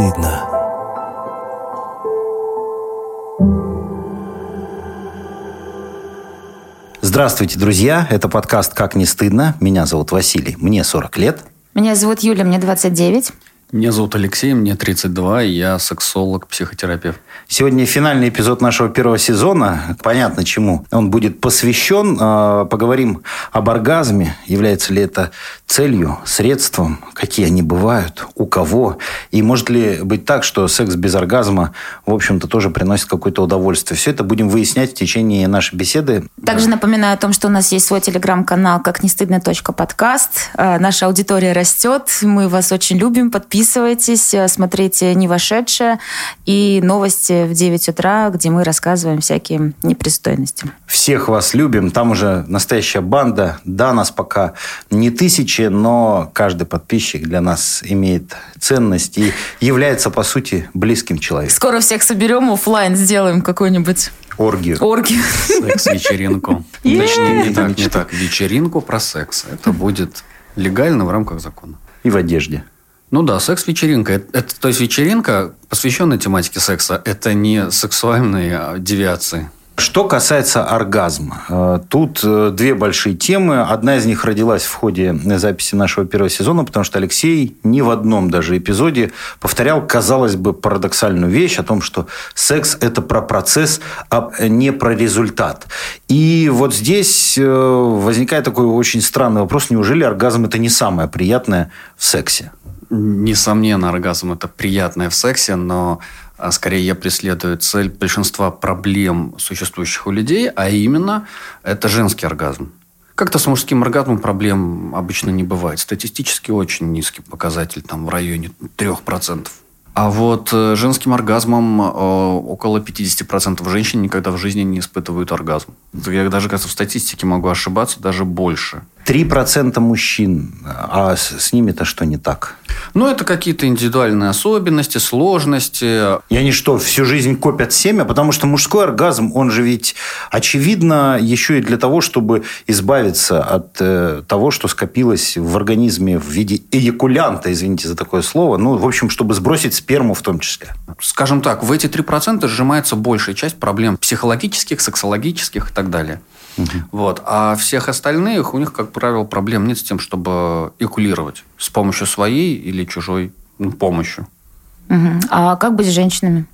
стыдно. Здравствуйте, друзья. Это подкаст «Как не стыдно». Меня зовут Василий. Мне 40 лет. Меня зовут Юля, мне 29. Меня зовут Алексей, мне 32, и я сексолог, психотерапевт. Сегодня финальный эпизод нашего первого сезона. Понятно, чему. Он будет посвящен. Э, поговорим об оргазме. Является ли это целью, средством, какие они бывают, у кого. И может ли быть так, что секс без оргазма, в общем-то, тоже приносит какое-то удовольствие. Все это будем выяснять в течение нашей беседы. Также напоминаю о том, что у нас есть свой телеграм-канал «Как не стыдно. подкаст». Э, наша аудитория растет. Мы вас очень любим. Подписывайтесь Подписывайтесь, э, смотрите «Не вошедшее» и новости в 9 утра, где мы рассказываем всякие непристойности. Всех вас любим. Там уже настоящая банда. Да, нас пока не тысячи, но каждый подписчик для нас имеет ценность и является, по сути, близким человеком. Скоро всех соберем, офлайн сделаем какой-нибудь Оргию. Оргию. Секс-вечеринку. Точнее, не так, не так. Вечеринку про секс. Это будет легально в рамках закона. И в одежде. Ну да, секс-вечеринка. Это, то есть вечеринка, посвященная тематике секса, это не сексуальные а девиации. Что касается оргазма, э, тут э, две большие темы. Одна из них родилась в ходе записи нашего первого сезона, потому что Алексей ни в одном даже эпизоде повторял, казалось бы, парадоксальную вещь о том, что секс – это про процесс, а не про результат. И вот здесь э, возникает такой очень странный вопрос. Неужели оргазм – это не самое приятное в сексе? Несомненно, оргазм – это приятное в сексе, но а, скорее я преследую цель большинства проблем, существующих у людей, а именно это женский оргазм. Как-то с мужским оргазмом проблем обычно не бывает. Статистически очень низкий показатель, там в районе 3%. А вот э, женским оргазмом э, около 50% женщин никогда в жизни не испытывают оргазм. Я даже, кажется, в статистике могу ошибаться, даже больше. 3% мужчин, а с ними-то что не так? Ну, это какие-то индивидуальные особенности, сложности. И они что, всю жизнь копят семя? Потому что мужской оргазм, он же ведь, очевидно, еще и для того, чтобы избавиться от э, того, что скопилось в организме в виде эякулянта, извините за такое слово. Ну, в общем, чтобы сбросить сперму в том числе. Скажем так, в эти 3% сжимается большая часть проблем психологических, сексологических и так далее. Угу. Вот. А всех остальных, у них, как правило, проблем нет с тем, чтобы экулировать с помощью своей или чужой ну, помощью. Угу. А как быть с женщинами?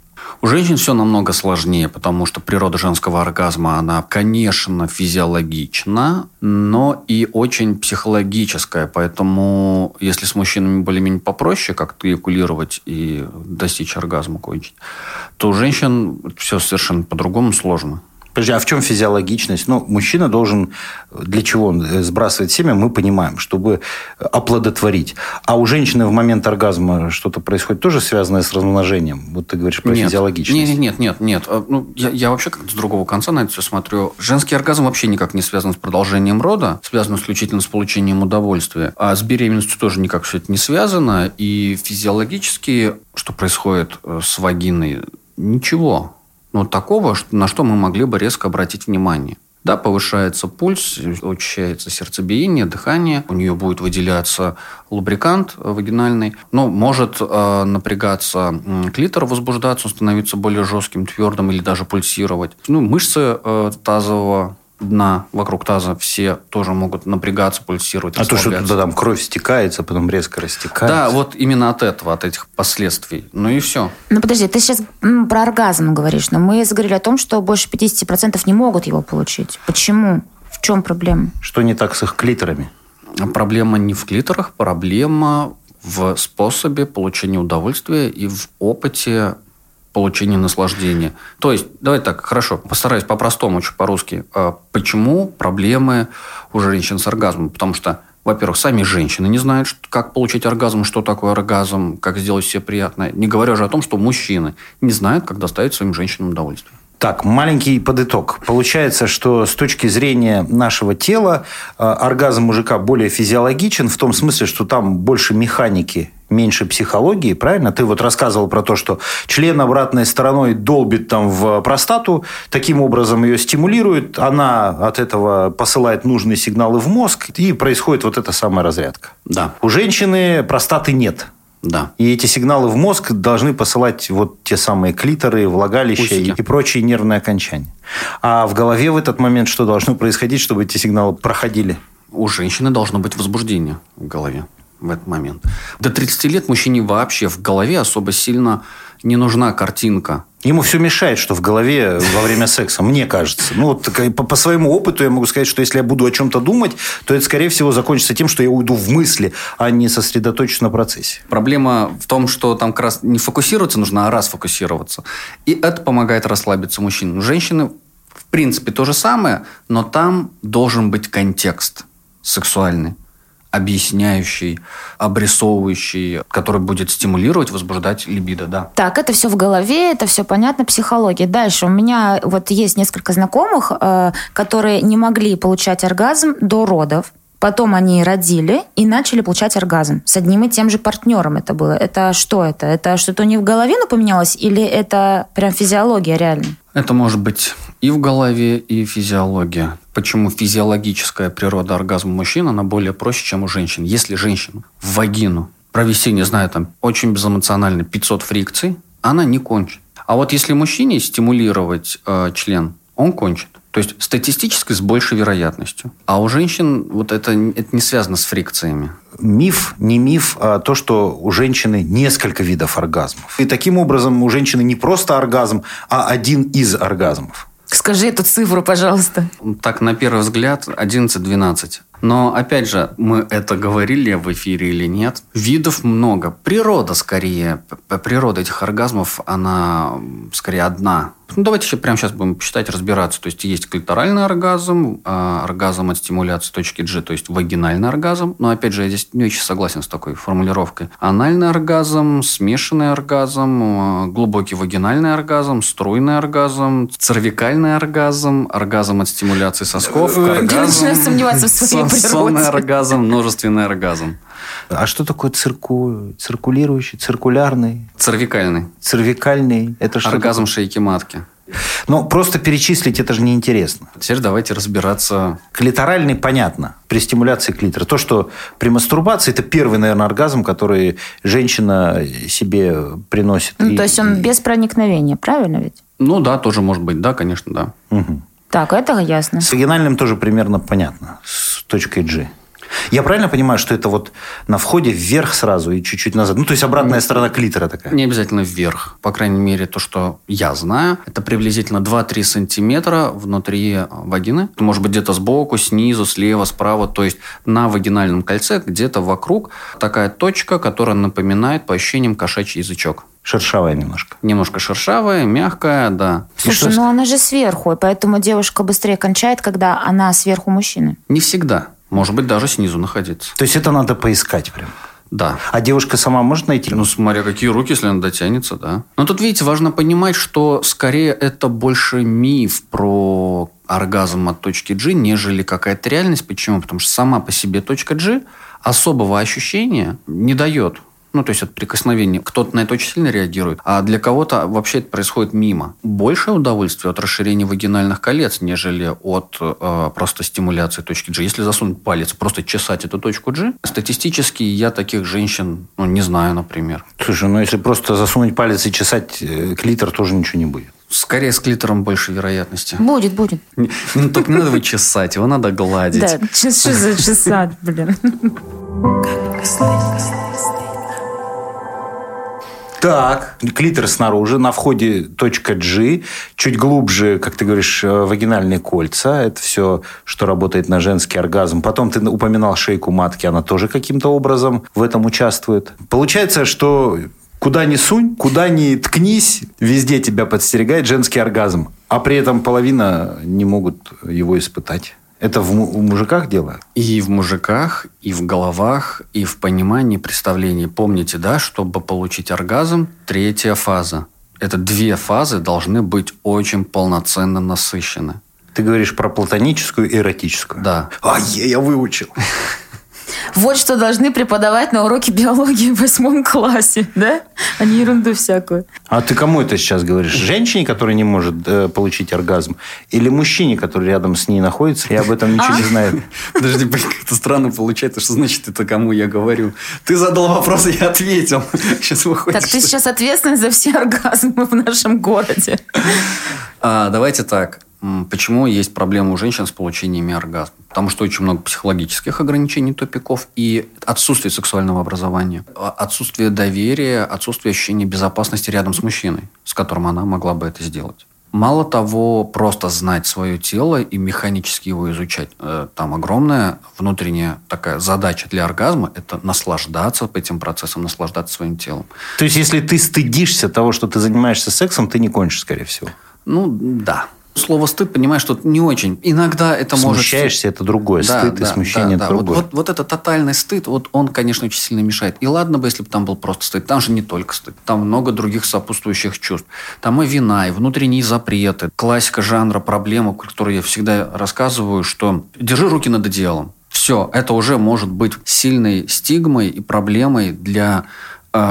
У женщин все намного сложнее, потому что природа женского оргазма, она, конечно, физиологична, но и очень психологическая. Поэтому, если с мужчинами более-менее попроще как-то экулировать и достичь оргазма кончить, то у женщин все совершенно по-другому сложно. Подожди, а в чем физиологичность? Ну, мужчина должен... Для чего он сбрасывает семя, мы понимаем, чтобы оплодотворить. А у женщины в момент оргазма что-то происходит тоже связанное с размножением? Вот ты говоришь про нет, физиологичность. Нет, нет, нет, нет. А, ну, я, я вообще как-то с другого конца на это все смотрю. Женский оргазм вообще никак не связан с продолжением рода, связан исключительно с получением удовольствия. А с беременностью тоже никак все это не связано. И физиологически, что происходит э, с вагиной, ничего но такого, на что мы могли бы резко обратить внимание. Да, повышается пульс, учащается сердцебиение, дыхание, у нее будет выделяться лубрикант вагинальный, но может э, напрягаться клитор, возбуждаться, становиться более жестким, твердым или даже пульсировать. Ну, мышцы э, тазового дна вокруг таза все тоже могут напрягаться, пульсировать, А то, что туда там кровь стекается, потом резко растекается. Да, вот именно от этого, от этих последствий. Ну и все. Ну подожди, ты сейчас про оргазм говоришь, но мы заговорили о том, что больше 50% не могут его получить. Почему? В чем проблема? Что не так с их клиторами? Проблема не в клиторах, проблема в способе получения удовольствия и в опыте получения наслаждения. То есть, давай так, хорошо, постараюсь по-простому, очень по-русски. А почему проблемы у женщин с оргазмом? Потому что во-первых, сами женщины не знают, как получить оргазм, что такое оргазм, как сделать себе приятное. Не говоря уже о том, что мужчины не знают, как доставить своим женщинам удовольствие. Так, маленький подыток. Получается, что с точки зрения нашего тела э, оргазм мужика более физиологичен в том смысле, что там больше механики, меньше психологии, правильно? Ты вот рассказывал про то, что член обратной стороной долбит там в простату, таким образом ее стимулирует, она от этого посылает нужные сигналы в мозг, и происходит вот эта самая разрядка. Да. У женщины простаты нет. Да. И эти сигналы в мозг должны посылать вот те самые клиторы, влагалища и, Усики. и прочие нервные окончания. А в голове в этот момент что должно происходить, чтобы эти сигналы проходили? У женщины должно быть возбуждение в голове в этот момент. До 30 лет мужчине вообще в голове особо сильно не нужна картинка. Ему все мешает, что в голове во время секса, мне кажется. Ну, вот по, по своему опыту я могу сказать, что если я буду о чем-то думать, то это, скорее всего, закончится тем, что я уйду в мысли, а не сосредоточусь на процессе. Проблема в том, что там как раз не фокусироваться нужно, а расфокусироваться. И это помогает расслабиться мужчине. У женщины, в принципе, то же самое, но там должен быть контекст сексуальный объясняющий, обрисовывающий, который будет стимулировать, возбуждать либидо, да. Так, это все в голове, это все понятно, психология. Дальше у меня вот есть несколько знакомых, э, которые не могли получать оргазм до родов. Потом они родили и начали получать оргазм. С одним и тем же партнером это было. Это что это? Это что-то у них в голове поменялось или это прям физиология реально? Это может быть и в голове, и физиология. Почему физиологическая природа оргазма мужчин, она более проще, чем у женщин. Если женщина в вагину провести, не знаю, там, очень безэмоционально 500 фрикций, она не кончит. А вот если мужчине стимулировать э, член, он кончит. То есть статистически с большей вероятностью. А у женщин вот это, это не связано с фрикциями. Миф, не миф, а то, что у женщины несколько видов оргазмов. И таким образом у женщины не просто оргазм, а один из оргазмов. Скажи эту цифру, пожалуйста. Так, на первый взгляд, 11-12. Но, опять же, мы это говорили в эфире или нет. Видов много. Природа, скорее, природа этих оргазмов, она скорее одна. Ну, давайте еще прямо сейчас будем считать, разбираться. То есть, есть клиторальный оргазм, а, оргазм от стимуляции точки G, то есть вагинальный оргазм. Но, опять же, я здесь не очень согласен с такой формулировкой. Анальный оргазм, смешанный оргазм, а, глубокий вагинальный оргазм, струйный оргазм, цервикальный оргазм, оргазм от стимуляции сосков, Ты оргазм, начинаешь сомневаться в своей природе. оргазм, множественный оргазм. А что такое цирку... циркулирующий, циркулярный, Цервикальный. цервикальный? Это что Оргазм шейки матки. такое? Ну, просто перечислить это же неинтересно. Теперь давайте разбираться. Клиторальный понятно, при стимуляции клитора. То, что при мастурбации, это первый, наверное, оргазм, который женщина себе приносит. Ну, И- то есть он и- без проникновения, правильно ведь? Ну да, тоже может быть, да, конечно, да. Мгм. Так, это ясно. С вагинальным тоже примерно понятно, с точкой G. Я правильно понимаю, что это вот на входе вверх сразу и чуть-чуть назад? Ну, то есть обратная сторона клитора такая. Не обязательно вверх. По крайней мере, то, что я знаю, это приблизительно 2-3 сантиметра внутри э, вагины. Может быть, где-то сбоку, снизу, слева, справа. То есть на вагинальном кольце где-то вокруг такая точка, которая напоминает по ощущениям кошачий язычок. Шершавая немножко. Немножко шершавая, мягкая, да. Слушай, ну она же сверху, поэтому девушка быстрее кончает, когда она сверху мужчины. Не всегда. Может быть, даже снизу находиться. То есть это надо поискать прям. Да. А девушка сама может найти? Ну, смотря какие руки, если она дотянется, да. Но тут, видите, важно понимать, что скорее это больше миф про оргазм от точки G, нежели какая-то реальность. Почему? Потому что сама по себе точка G особого ощущения не дает. Ну, то есть от прикосновения. Кто-то на это очень сильно реагирует, а для кого-то вообще это происходит мимо. Большее удовольствие от расширения вагинальных колец, нежели от э, просто стимуляции точки G. Если засунуть палец, просто чесать эту точку G, статистически я таких женщин, ну, не знаю, например. Слушай, ну если просто засунуть палец и чесать э, клитор, тоже ничего не будет. Скорее с клитором больше вероятности. Будет, будет. Не- Ну, только не надо его чесать, его надо гладить. Да, что за часа, блин. Так, клитор снаружи, на входе точка G, чуть глубже, как ты говоришь, э, вагинальные кольца. Это все, что работает на женский оргазм. Потом ты упоминал шейку матки, она тоже каким-то образом в этом участвует. Получается, что куда ни сунь, куда ни ткнись, везде тебя подстерегает женский оргазм. А при этом половина не могут его испытать. Это в, в мужиках дело? И в мужиках, и в головах, и в понимании, представлении. Помните, да, чтобы получить оргазм, третья фаза. Это две фазы должны быть очень полноценно насыщены. Ты говоришь про платоническую и эротическую. Да. А, е, я выучил. Вот что должны преподавать на уроке биологии в восьмом классе, да? А не ерунду всякую. А ты кому это сейчас говоришь? Женщине, которая не может э, получить оргазм? Или мужчине, который рядом с ней находится и об этом ничего А? не знает? Подожди, как-то странно получается, что значит это кому я говорю. Ты задал вопрос, я ответил. Сейчас выходит, Так ты сейчас ответственен за все оргазмы в нашем городе. А, давайте так. Почему есть проблемы у женщин с получениями оргазма? Потому что очень много психологических ограничений, тупиков и отсутствие сексуального образования, а- отсутствие доверия, отсутствие ощущения безопасности рядом с мужчиной, с которым она могла бы это сделать. Мало того, просто знать свое тело и механически его изучать. Э, Там огромная внутренняя такая задача для оргазма – это наслаждаться этим процессом, наслаждаться своим телом. То есть, если ты стыдишься того, что ты занимаешься сексом, ты не кончишь, скорее всего. Ну, да. Слово стыд, понимаешь, что не очень. Иногда это может... Смущаешься, это другое. Да, Стыд и да, смущение да, это да. Вот, другое. вот, вот этот тотальный стыд, вот он, конечно, очень сильно мешает. И ладно бы, если бы там был просто стыд. Там же не только стыд. Там много других сопутствующих чувств. Там и вина, и внутренние запреты. Классика жанра, проблема, которую я всегда рассказываю, что держи руки над одеялом. Все, это уже может быть сильной стигмой и проблемой для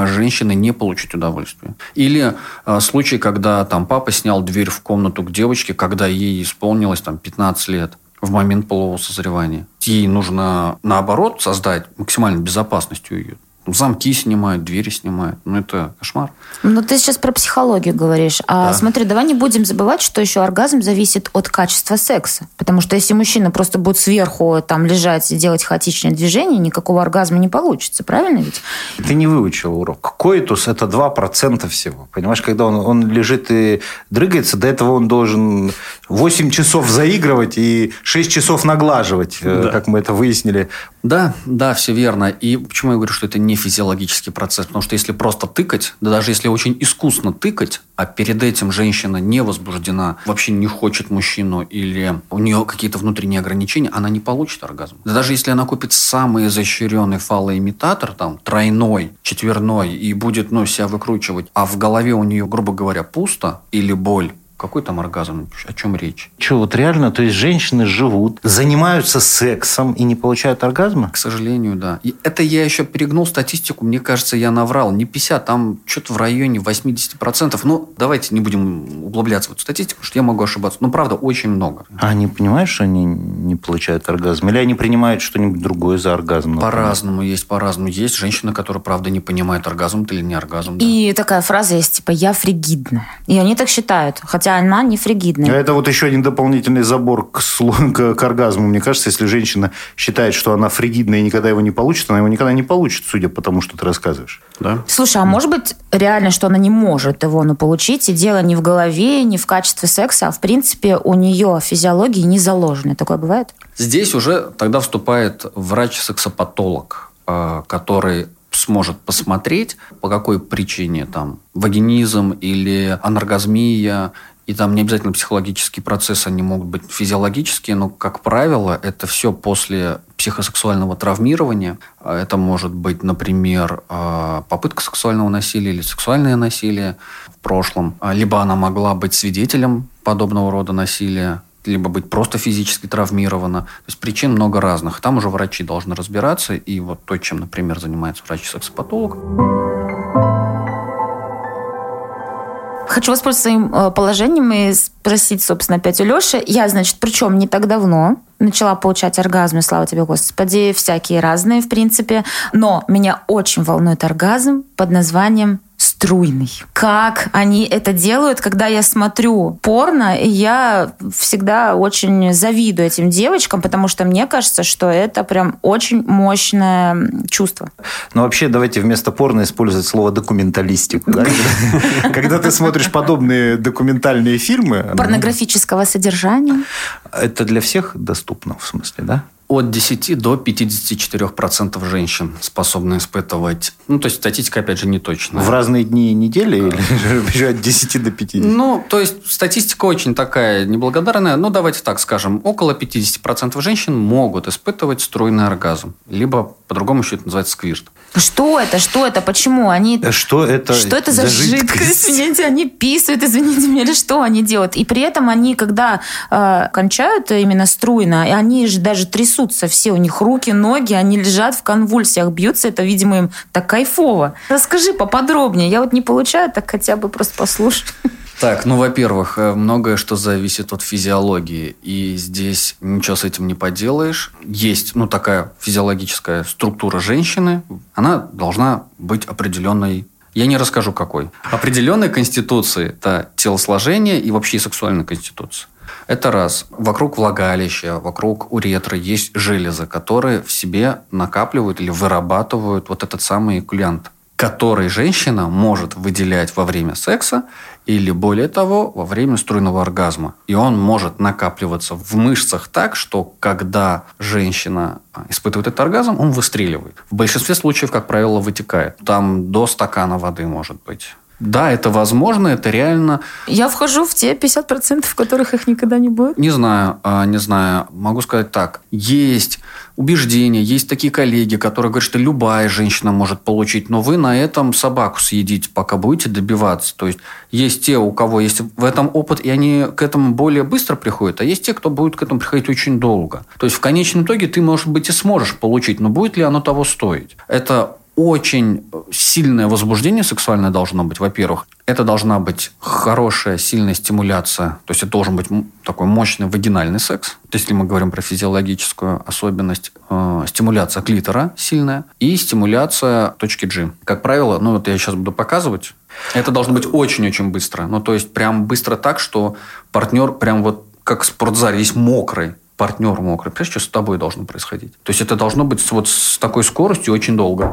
женщины не получить удовольствие. Или а, случай, когда там папа снял дверь в комнату к девочке, когда ей исполнилось там 15 лет в момент полового созревания. Ей нужно, наоборот, создать максимальную безопасность у ее. Замки снимают, двери снимают. Ну, это кошмар. Ну, ты сейчас про психологию говоришь. А Да. смотри, давай не будем забывать, что еще оргазм зависит от качества секса. Потому что если мужчина просто будет сверху там лежать и делать хаотичные движения, никакого оргазма не получится. Правильно ведь? Ты не выучил урок. Коитус – это 2% всего. Понимаешь, когда он, он лежит и дрыгается, до этого он должен 8 часов заигрывать и 6 часов наглаживать, э, Да. как мы это выяснили. Да, да, все верно. И почему я говорю, что это не физиологический процесс? Потому что если просто тыкать, да даже если очень искусно тыкать, а перед этим женщина не возбуждена, вообще не хочет мужчину или у нее какие-то внутренние ограничения, она не получит оргазм. Да даже если она купит самый изощренный фалоимитатор, там, тройной, четверной, и будет, ну, себя выкручивать, а в голове у нее, грубо говоря, пусто или боль, какой там оргазм? О чем речь? Что, вот реально, то есть женщины живут, занимаются сексом и не получают оргазма? К сожалению, да. И это я еще перегнул статистику. Мне кажется, я наврал. Не 50, там что-то в районе 80%. Ну, давайте не будем углубляться в эту статистику, что я могу ошибаться. Ну, правда, очень много. А они понимают, что они не получают оргазм? Или они принимают что-нибудь другое за оргазм? По-разному есть, по-разному. Есть женщины, которые, правда, не понимают, оргазм это или не оргазм. да. И такая фраза есть, типа, я фригидная. И они так считают, хотя она не А фригидная. Это вот еще один дополнительный забор к, к, к оргазму. Мне кажется, если женщина считает, что она фригидная и никогда его не получит, она его никогда не получит, судя по тому, что ты рассказываешь. Да? Слушай, а может быть реально, что она не может его ну, получить, и дело не в голове, не в качестве секса, а в принципе у нее физиологии не заложено. Такое бывает? Здесь уже тогда вступает врач-сексопатолог, э, который сможет посмотреть, по какой причине там вагинизм или анаргазмия, и там не обязательно психологические процессы, они могут быть физиологические, но, как правило, это все после психосексуального травмирования. А Это может быть, например, э, попытка сексуального насилия или сексуальное насилие в прошлом. А, Либо она могла быть свидетелем подобного рода насилия, либо быть просто физически травмирована. То есть причин много разных. Там уже врачи должны разбираться. И вот то, чем, например, занимается врач-сексопатолог, Хочу воспользоваться своим э, положением и спросить, собственно, опять у Леши. Я, значит, причем не так давно начала получать оргазмы, слава тебе, Господи, всякие разные, в принципе. Но меня очень волнует оргазм под названием струйный. Как они это делают, когда я смотрю порно, и я всегда очень завидую этим девочкам, потому что мне кажется, что это прям очень мощное чувство. Но вообще давайте вместо порно использовать слово документалистику. да? Когда ты смотришь подобные документальные фильмы, Порнографического содержания. это для всех доступно, в смысле, да? От 10 до 54% женщин способны испытывать. Ну, то есть статистика, опять же, не точная. В разные дни недели или от 10 до 50? Ну, то есть статистика очень такая неблагодарная. Ну, давайте так скажем. Около 50% женщин могут испытывать струйный оргазм. Либо, по-другому еще это называется сквирт. Что это? Что это? Почему? Они... Что это, Что это за жидкость? Извините, они писают, извините меня, или что они делают? И при этом они, когда э, кончают именно струйно, и они же даже трясутся все, у них руки, ноги, они лежат в конвульсиях, бьются, это, видимо, им так кайфово. Расскажи поподробнее, я вот не получаю, так хотя бы просто послушай. Так, ну, во-первых, э, многое что зависит от физиологии, и здесь ничего с этим не поделаешь. Есть, ну, такая физиологическая структура женщины, она должна быть определенной я не расскажу, какой. Определенной конституции – это телосложение и вообще сексуальная конституция. Это раз. Вокруг влагалища, вокруг уретры есть железы, которые в себе накапливают или вырабатывают вот этот самый экулянт который женщина может выделять во время секса или, более того, во время струйного оргазма. И он может накапливаться в мышцах так, что когда женщина а, испытывает этот оргазм, он выстреливает. В большинстве случаев, как правило, вытекает. Там до стакана воды может быть. Да, это возможно, это реально. Я вхожу в те 50%, в которых их никогда не будет? Не знаю, а, не знаю. Могу сказать так. Есть убеждения, есть такие коллеги, которые говорят, что любая женщина может получить, но вы на этом собаку съедите, пока будете добиваться. То есть, есть те, у кого есть в этом опыт, и они к этому более быстро приходят, а есть те, кто будет к этому приходить очень долго. То есть, в конечном итоге ты, может быть, и сможешь получить, но будет ли оно того стоить? Это очень сильное возбуждение сексуальное должно быть, во-первых. Это должна быть хорошая, сильная стимуляция. То есть это должен быть такой мощный вагинальный секс. То есть если мы говорим про физиологическую особенность, э, стимуляция клитора сильная и стимуляция точки G. Как правило, ну вот я сейчас буду показывать, это должно быть очень-очень быстро. Ну то есть прям быстро так, что партнер прям вот как в спортзале есть мокрый партнер мокрый. Понимаешь, что с тобой должно происходить? То есть это должно быть вот с такой скоростью очень долго.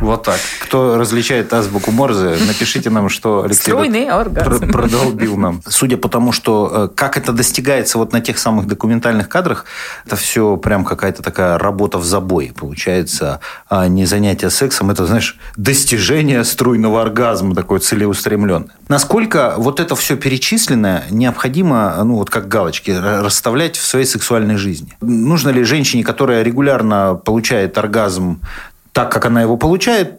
Вот так. Кто различает азбуку Морзе, напишите нам, что Алексей пр- продолбил нам. Судя по тому, что э, как это достигается вот на тех самых документальных кадрах, это все прям какая-то такая работа в забой получается, а не занятие сексом. Это, знаешь, достижение струйного оргазма такое целеустремленное. Насколько вот это все перечисленное необходимо, ну вот как галочки, расставлять в своей сексуальной жизни? Нужно ли женщине, которая регулярно получает оргазм так, как она его получает,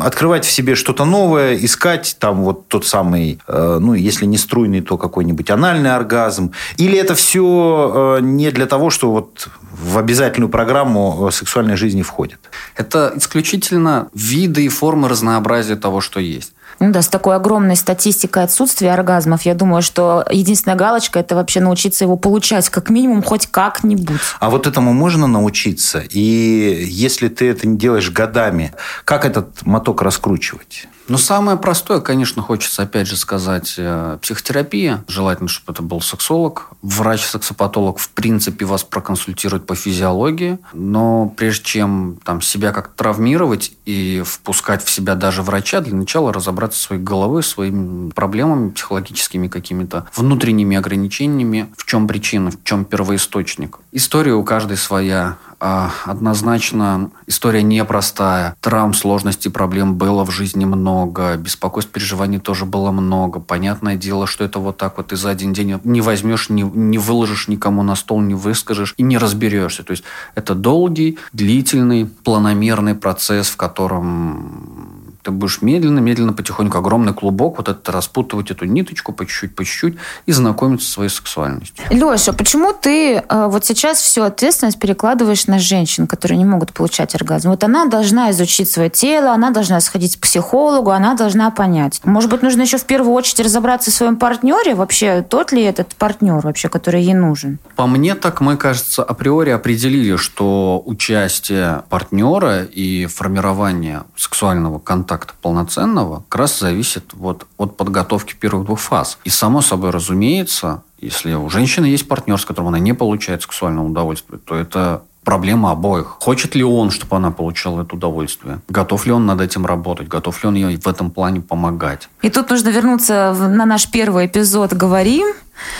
открывать в себе что-то новое, искать там вот тот самый, э, ну, если не струйный, то какой-нибудь анальный оргазм. Или это все э, не для того, что вот в обязательную программу э, сексуальной жизни входит? Это исключительно виды и формы разнообразия того, что есть. Ну да, с такой огромной статистикой отсутствия оргазмов, я думаю, что единственная галочка – это вообще научиться его получать, как минимум, хоть как-нибудь. А вот этому можно научиться? И если ты это не делаешь годами, как этот моток раскручивать? Ну, самое простое, конечно, хочется опять же сказать, э, психотерапия. Желательно, чтобы это был сексолог. Врач-сексопатолог, в принципе, вас проконсультирует по физиологии. Но прежде чем там, себя как-то травмировать и впускать в себя даже врача, для начала разобраться своей головой, своими проблемами психологическими какими-то, внутренними ограничениями, в чем причина, в чем первоисточник. История у каждой своя. А, однозначно история непростая. Травм, сложностей, проблем было в жизни много. Беспокойств, переживаний тоже было много. Понятное дело, что это вот так вот и за один день не возьмешь, не, не выложишь никому на стол, не выскажешь и не разберешься. То есть это долгий, длительный, планомерный процесс, в котором ты будешь медленно, медленно, потихоньку огромный клубок, вот это распутывать эту ниточку по чуть-чуть, по чуть-чуть и знакомиться со своей сексуальностью. Леша, почему ты э, вот сейчас всю ответственность перекладываешь на женщин, которые не могут получать оргазм? Вот она должна изучить свое тело, она должна сходить к психологу, она должна понять. Может быть, нужно еще в первую очередь разобраться в своем партнере, вообще тот ли этот партнер вообще, который ей нужен? По мне так мы, кажется, априори определили, что участие партнера и формирование сексуального контакта контакта полноценного как раз зависит вот от подготовки первых двух фаз. И само собой разумеется, если у женщины есть партнер, с которым она не получает сексуального удовольствия, то это проблема обоих. Хочет ли он, чтобы она получала это удовольствие? Готов ли он над этим работать? Готов ли он ей в этом плане помогать? И тут нужно вернуться на наш первый эпизод «Говорим»,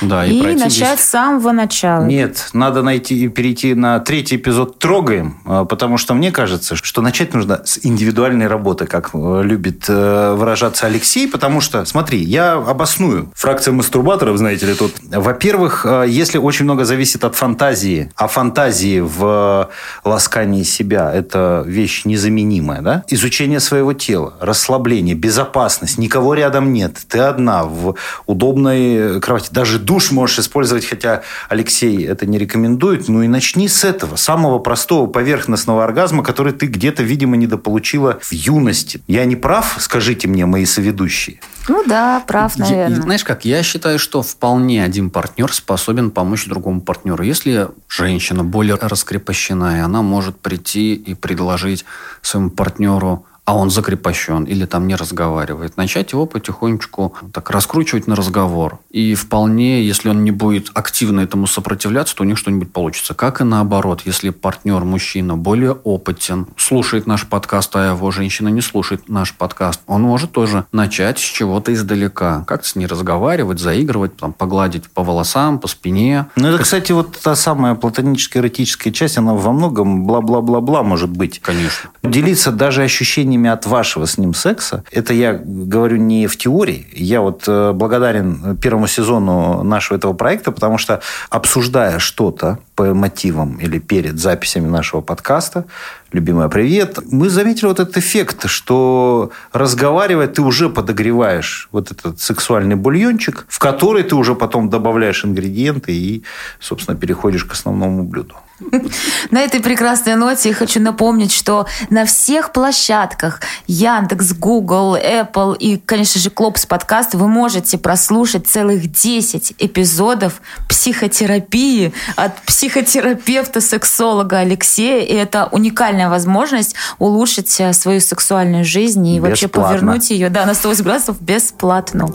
да, и, и начать здесь... с самого начала. Нет, надо найти и перейти на третий эпизод «Трогаем», а, потому что мне кажется, что начать нужно с индивидуальной работы, как э, любит э, выражаться Алексей, потому что, смотри, я обосную. Фракция мастурбаторов, знаете ли, тут. Во-первых, э, если очень много зависит от фантазии, а фантазии в ласкании себя – это вещь незаменимая, да? Изучение своего тела, расслабление, безопасность, никого рядом нет, ты одна в удобной кровати, даже Даже душ можешь использовать, хотя Алексей это не рекомендует. Ну и начни с этого, самого простого поверхностного оргазма, который ты где-то, видимо, недополучила в юности. Я не прав, скажите мне, мои соведущие? Ну да, прав, наверное. Я, знаешь как, я считаю, что вполне один партнер способен помочь другому партнеру. Если женщина более раскрепощена, и она может прийти и предложить своему партнеру а он закрепощен или там не разговаривает, начать его потихонечку так раскручивать на разговор. И вполне, если он не будет активно этому сопротивляться, то у них что-нибудь получится. Как и наоборот, если партнер, мужчина, более опытен, слушает наш подкаст, а его женщина не слушает наш подкаст, он может тоже начать с чего-то издалека. Как-то с ней разговаривать, заигрывать, там, погладить по волосам, по спине. Ну, это, кстати, вот та самая платоническая эротическая часть, она во многом бла-бла-бла-бла может быть. Конечно. Делиться даже ощущениями ощущениями от вашего с ним секса, это я говорю не в теории, я вот э, благодарен первому сезону нашего этого проекта, потому что обсуждая что-то по мотивам или перед записями нашего подкаста, любимая привет, мы заметили вот этот эффект, что разговаривая, ты уже подогреваешь вот этот сексуальный бульончик, в который ты уже потом добавляешь ингредиенты и, собственно, переходишь к основному блюду. На этой прекрасной ноте я хочу напомнить, что на всех площадках Яндекс, Google, Apple и, конечно же, Клопс подкаст вы можете прослушать целых 10 эпизодов психотерапии от психотерапевта-сексолога Алексея. И это уникальная возможность улучшить э, свою сексуальную жизнь и бесплатно. вообще повернуть ее да, на 180 градусов бесплатно.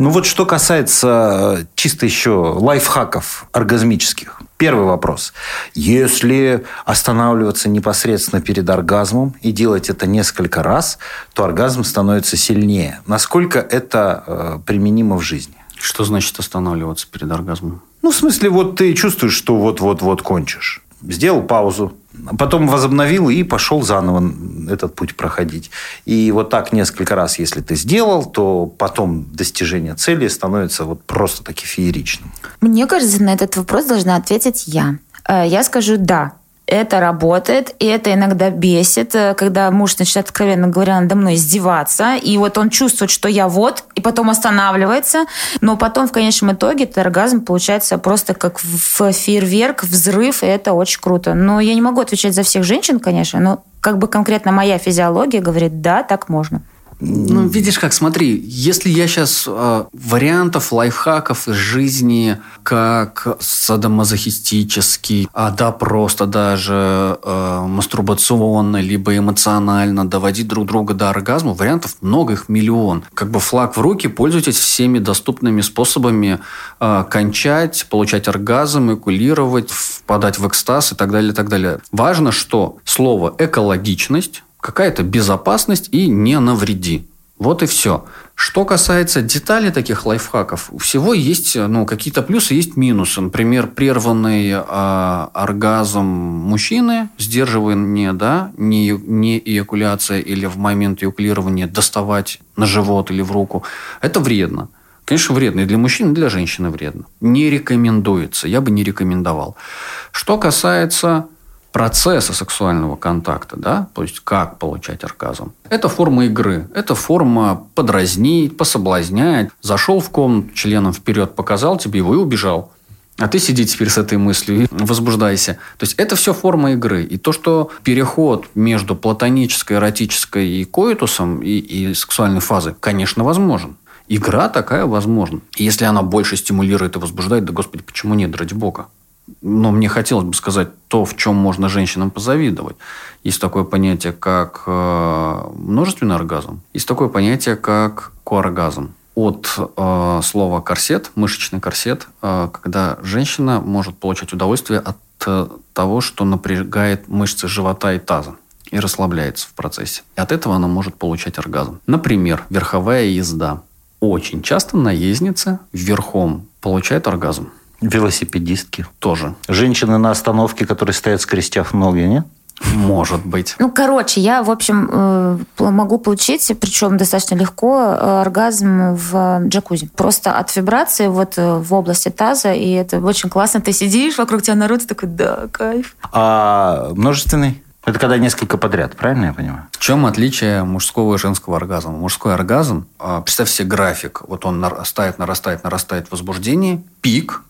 Ну вот что касается э, чисто еще лайфхаков оргазмических. Первый вопрос. Если останавливаться непосредственно перед оргазмом и делать это несколько раз, то оргазм становится сильнее. Насколько это э, применимо в жизни? Что значит останавливаться перед оргазмом? Ну, в смысле, вот ты чувствуешь, что вот-вот-вот кончишь. Сделал паузу, Потом возобновил и пошел заново этот путь проходить. И вот так несколько раз, если ты сделал, то потом достижение цели становится вот просто таки фееричным. Мне кажется, на этот вопрос должна ответить я. Э, я скажу «да» это работает, и это иногда бесит, э, когда муж начинает, откровенно говоря, надо мной издеваться, и вот он чувствует, что я вот, и потом останавливается, но потом в конечном итоге этот оргазм получается просто как в фейерверк, взрыв, и это очень круто. Но я не могу отвечать за всех женщин, конечно, но как бы конкретно моя физиология говорит, да, так можно. Ну, видишь как, смотри, если я сейчас э, вариантов, лайфхаков из жизни, как садомазохистический, а да, просто даже э, мастурбационно, либо эмоционально доводить друг друга до оргазма, вариантов много, их миллион. Как бы флаг в руки, пользуйтесь всеми доступными способами э, кончать, получать оргазм, экулировать, впадать в экстаз и так далее, и так далее. Важно, что слово «экологичность» какая-то безопасность и не навреди. Вот и все. Что касается деталей таких лайфхаков, у всего есть ну, какие-то плюсы, есть минусы. Например, прерванный э, оргазм мужчины, сдерживание, да, не, не эякуляция или в момент эякулирования доставать на живот или в руку, это вредно. Конечно, вредно и для мужчин, и для женщины вредно. Не рекомендуется, я бы не рекомендовал. Что касается процесса сексуального контакта, да, то есть как получать оргазм. Это форма игры, это форма подразнить, пособлазнять. Зашел в комнату членом вперед, показал тебе его и убежал. А ты сиди теперь с этой мыслью и возбуждайся. То есть это все форма игры. И то, что переход между платонической, эротической и коитусом, и, и сексуальной фазой, конечно, возможен. Игра такая возможна. И если она больше стимулирует и возбуждает, да господи, почему нет, ради бога? Но мне хотелось бы сказать то, в чем можно женщинам позавидовать. Есть такое понятие, как э, множественный оргазм. Есть такое понятие, как кооргазм. От э, слова корсет, мышечный корсет, э, когда женщина может получать удовольствие от э, того, что напрягает мышцы живота и таза и расслабляется в процессе. И от этого она может получать оргазм. Например, верховая езда. Очень часто наездница верхом получает оргазм. Велосипедистки. Тоже. Женщины на остановке, которые стоят скрестив ноги, нет? Может быть. Ну, короче, я, в общем, э, могу получить, причем достаточно легко, э, оргазм в джакузи. Просто от вибрации вот э, в области таза, и это очень классно. Ты сидишь, вокруг тебя народ такой, да, кайф. А множественный? Это когда несколько подряд, правильно я понимаю? В чем отличие мужского и женского оргазма? Мужской оргазм, а, представь себе график, вот он нарастает, нарастает, нарастает возбуждение, пик,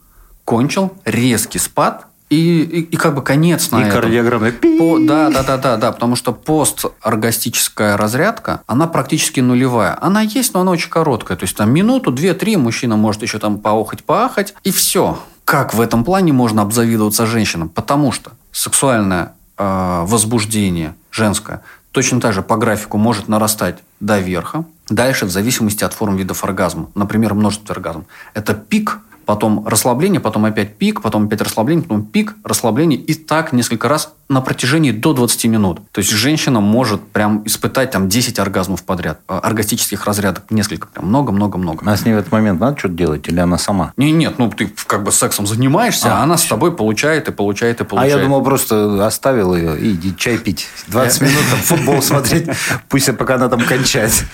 кончил, резкий спад, и, и, и как бы конец на и этом. кардиограмма. По, да, да, да, да, да, потому что посторгастическая разрядка, она практически нулевая. Она есть, но она очень короткая. То есть там минуту, две, три мужчина может еще там поохать, поахать, и все. Как в этом плане можно обзавидоваться женщинам? Потому что сексуальное э, возбуждение женское точно так же по графику может нарастать до верха. Дальше, в зависимости от форм видов оргазма, например, множество оргазм, это пик – потом расслабление, потом опять пик, потом опять расслабление, потом пик, расслабление. И так несколько раз на протяжении до 20 минут. То есть женщина может прям испытать там 10 оргазмов подряд, э, оргастических разрядок, несколько, прям много-много-много. А с ней в этот момент надо что-то делать или она сама? Не, нет, ну ты как бы сексом занимаешься, а, а она все. с тобой получает и получает и получает. А я думал, просто оставил ее и иди чай пить. 20 минут там футбол смотреть, пусть пока она там кончает.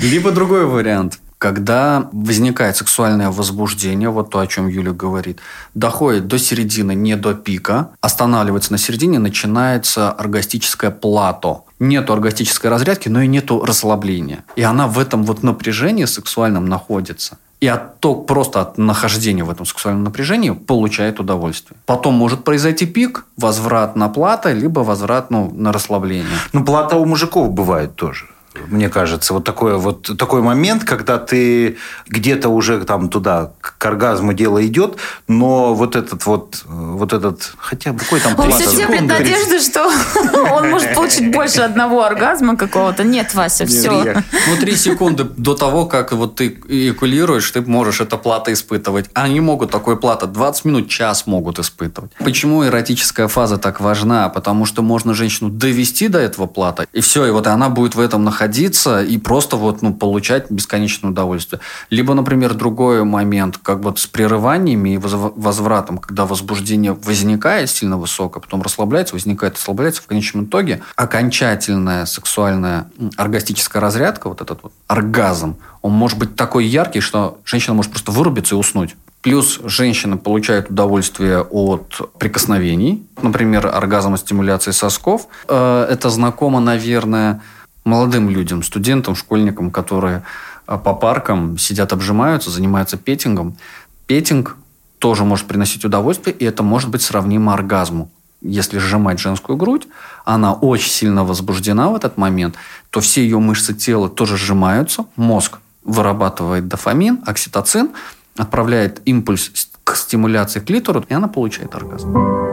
Либо другой вариант – когда возникает сексуальное возбуждение, вот то, о чем Юля говорит, доходит до середины, не до пика, останавливается на середине, начинается оргастическое плато. Нету оргастической разрядки, но и нету расслабления. И она в этом вот напряжении сексуальном находится. И от то, просто от нахождения в этом сексуальном напряжении получает удовольствие. Потом может произойти пик, возврат на плата, либо возврат ну, на расслабление. Ну, плата у мужиков бывает тоже мне кажется, вот такой вот такой момент, когда ты где-то уже там туда к оргазму дело идет, но вот этот вот вот этот хотя бы какой там Он все терпит надежду, что он может получить больше одного оргазма какого-то. Нет, Вася, все. Ну, три секунды до того, как вот ты эякулируешь, ты можешь это плата испытывать. Они могут такой плата 20 минут, час могут испытывать. Почему эротическая фаза так важна? Потому что можно женщину довести до этого плата, и все, и вот она будет в этом находиться находиться и просто вот, ну, получать бесконечное удовольствие. Либо, например, другой момент, как вот с прерываниями и возвратом, когда возбуждение возникает сильно высокое, потом расслабляется, возникает, расслабляется, в конечном итоге окончательная сексуальная оргастическая разрядка, вот этот вот оргазм, он может быть такой яркий, что женщина может просто вырубиться и уснуть. Плюс женщина получает удовольствие от прикосновений, например, оргазма стимуляции сосков. Э, это знакомо, наверное, молодым людям, студентам, школьникам, которые а, по паркам сидят, обжимаются, занимаются петингом. Петинг тоже может приносить удовольствие, и это может быть сравнимо оргазму. Если сжимать женскую грудь, она очень сильно возбуждена в этот момент, то все ее мышцы тела тоже сжимаются, мозг вырабатывает дофамин, окситоцин, отправляет импульс к стимуляции клитора, и она получает оргазм.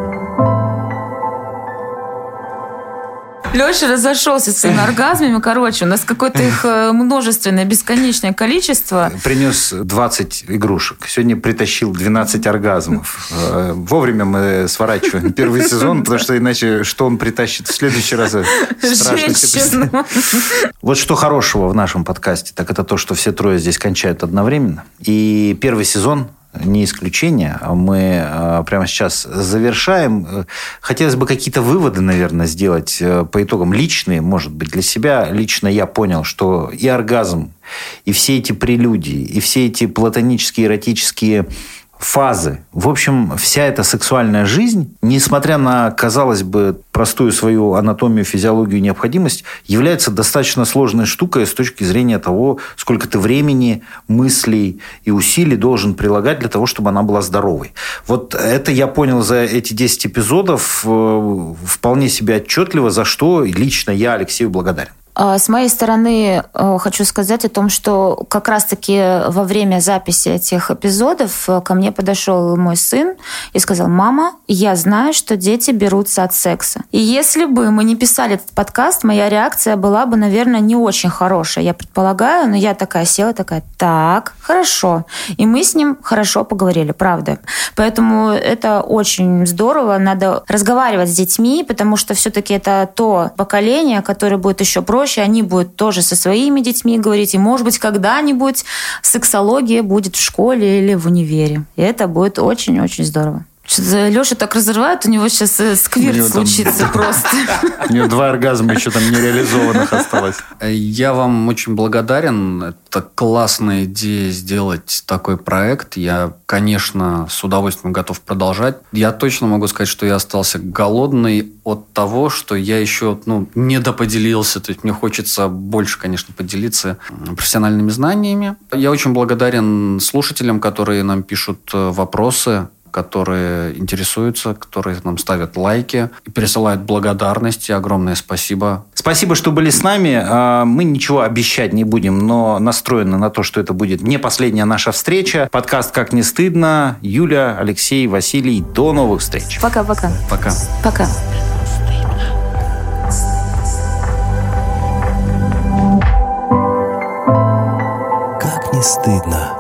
Леша разошелся с своими оргазмами. Короче, у нас какое-то их э, множественное, бесконечное количество. Принес 20 игрушек. Сегодня притащил 12 оргазмов. Э, вовремя мы сворачиваем первый сезон, потому что иначе что он притащит в следующий раз? Э, страшно Вот что хорошего в нашем подкасте, так это то, что все трое здесь кончают одновременно. И первый сезон не исключение. Мы а, прямо сейчас завершаем. Хотелось бы какие-то выводы, наверное, сделать э, по итогам личные, может быть, для себя. Лично я понял, что и оргазм, и все эти прелюдии, и все эти платонические, эротические фазы. В общем, вся эта сексуальная жизнь, несмотря на, казалось бы, простую свою анатомию, физиологию, необходимость, является достаточно сложной штукой с точки зрения того, сколько ты времени, мыслей и усилий должен прилагать для того, чтобы она была здоровой. Вот это я понял за эти 10 эпизодов э, вполне себе отчетливо, за что лично я Алексею благодарен. А, с моей стороны э, хочу сказать о том, что как раз-таки во время записи этих эпизодов э, ко мне подошел мой сын и сказал, мама, я знаю, что дети берутся от секса. И если бы мы не писали этот подкаст, моя реакция была бы, наверное, не очень хорошая. Я предполагаю, но я такая села, такая, так, хорошо. И мы с ним хорошо поговорили, правда. Поэтому это очень здорово. Надо разговаривать с детьми, потому что все-таки это то поколение, которое будет еще проще проще, они будут тоже со своими детьми говорить, и, может быть, когда-нибудь сексология будет в школе или в универе. И это будет очень-очень здорово. Что-то Леша так разрывает, у него сейчас э, У сквирт него там- случится просто. У него два оргазма еще там нереализованных осталось. Я вам очень благодарен. Это классная идея сделать такой проект. Я, конечно, с удовольствием готов продолжать. Я точно могу сказать, что я остался голодный от того, что я еще ну, не доподелился. То есть мне хочется больше, конечно, поделиться м, профессиональными знаниями. Я очень благодарен слушателям, которые нам пишут э, вопросы которые интересуются, которые нам ставят лайки и присылают благодарности. Огромное спасибо. Спасибо, что были с нами. А, Мы ничего обещать не будем, но настроены на то, что это будет не последняя наша встреча. Подкаст «Как не стыдно». Юля, Алексей, Василий. До новых встреч. Пока-пока. Пока. Пока. Как не стыдно.